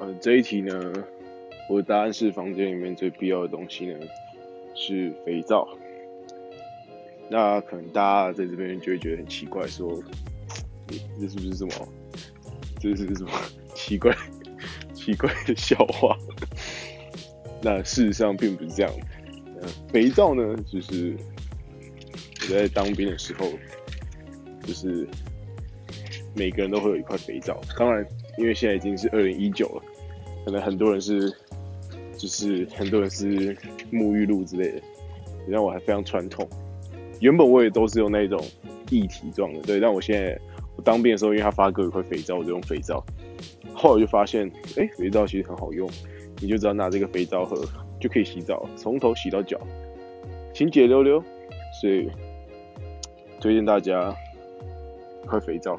呃，这一题呢，我的答案是房间里面最必要的东西呢是肥皂。那可能大家在这边就会觉得很奇怪，说，这是不是什么？这是什么 奇怪奇怪的笑话？那事实上并不是这样。呃，肥皂呢，就是我在当兵的时候，就是每个人都会有一块肥皂。当然，因为现在已经是二零一九了，可能很多人是，就是很多人是沐浴露之类的。你让我还非常传统。原本我也都是用那种液体状的，对。但我现在我当兵的时候，因为他发给我一块肥皂，我就用肥皂。后来就发现，哎、肥皂其实很好用，你就只要拿这个肥皂盒。就可以洗澡，从头洗到脚，清洁溜溜，所以推荐大家一块肥皂。